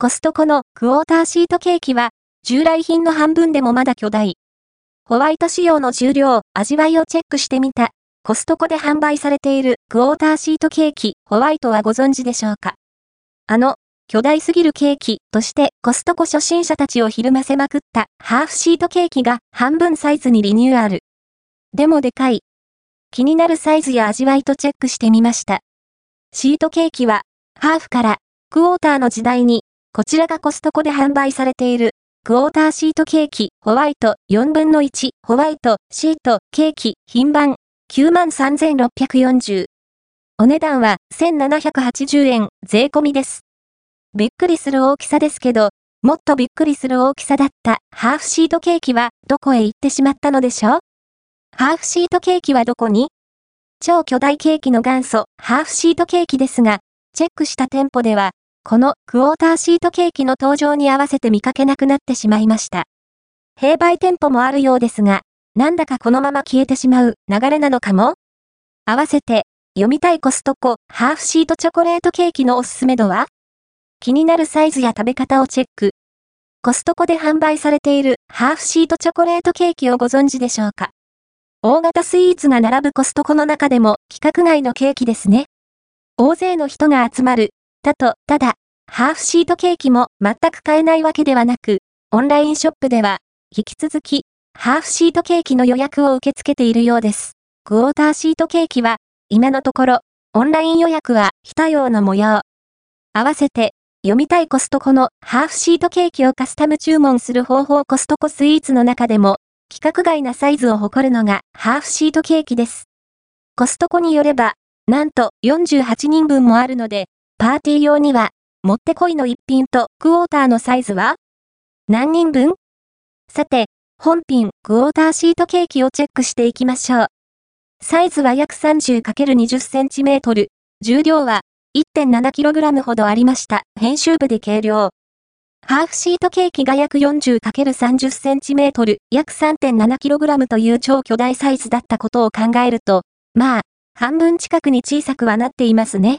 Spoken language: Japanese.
コストコのクォーターシートケーキは、従来品の半分でもまだ巨大。ホワイト仕様の重量、味わいをチェックしてみた。コストコで販売されているクォーターシートケーキ、ホワイトはご存知でしょうか？あの、巨大すぎるケーキとしてコストコ初心者たちをひるませまくったハーフシートケーキが半分サイズにリニューアル。でもでかい。気になるサイズや味わいとチェックしてみました。シートケーキは、ハーフからクォーターの時代に、こちらがコストコで販売されている、クォーターシートケーキ、ホワイト、4分の1、ホワイト、シート、ケーキ、品番、93,640。お値段は1780円、税込みです。びっくりする大きさですけど、もっとびっくりする大きさだったハーフシートケーキはどこへ行ってしまったのでしょう？ハーフシートケーキはどこに？超巨大ケーキの元祖、ハーフシートケーキですが、チェックした店舗では、このクォーターシートケーキの登場に合わせて見かけなくなってしまいました。併売店舗もあるようですが、なんだかこのまま消えてしまう流れなのかも？合わせて、読みたいコストコ、ハーフシートチョコレートケーキのおすすめ度は？気になるサイズや食べ方をチェック。コストコで販売されているハーフシートチョコレートケーキをご存知でしょうか？大型スイーツが並ぶコストコの中でも規格外のケーキですね。大勢の人が集まる。だと、ただ、ハーフシートケーキも全く買えないわけではなく、オンラインショップでは、引き続き、ハーフシートケーキの予約を受け付けているようです。クォーターシートケーキは、今のところ、オンライン予約は非対応の模様。合わせて、読みたいコストコのハーフシートケーキをカスタム注文する方法コストコスイーツの中でも、規格外なサイズを誇るのがハーフシートケーキです。コストコによれば、なんと48人分もあるので、パーティー用には、もってこいの一品とクォーターのサイズは？何人分？さて、本品クォーターシートケーキをチェックしていきましょう。サイズは約 30×20cm、重量は 1.7kg ほどありました。編集部で計量。ハーフシートケーキが約 40×30cm、約 3.7kg という超巨大サイズだったことを考えると、まあ、半分近くに小さくはなっていますね。